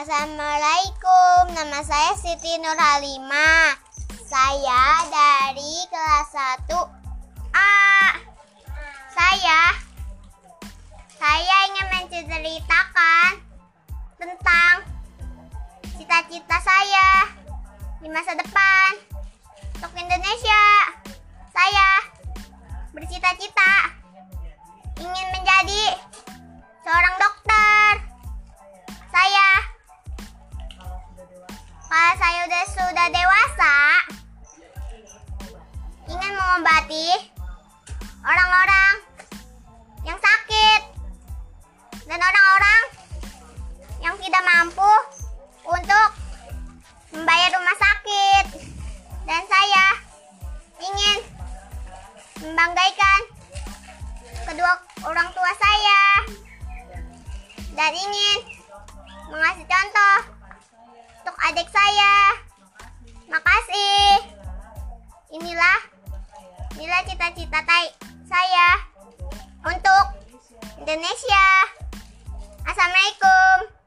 Assalamualaikum, nama saya Siti Nurhalima. Saya dari kelas 1 A. Saya saya ingin menceritakan tentang cita-cita saya di masa depan untuk Indonesia. Saya bercita-cita ingin menjadi sudah dewasa ingin mengobati orang-orang yang sakit dan orang-orang yang tidak mampu untuk membayar rumah sakit dan saya ingin membanggakan kedua orang tua saya dan ingin mengasih contoh untuk adik saya. Inilah inilah cita-cita saya untuk Indonesia. Assalamualaikum.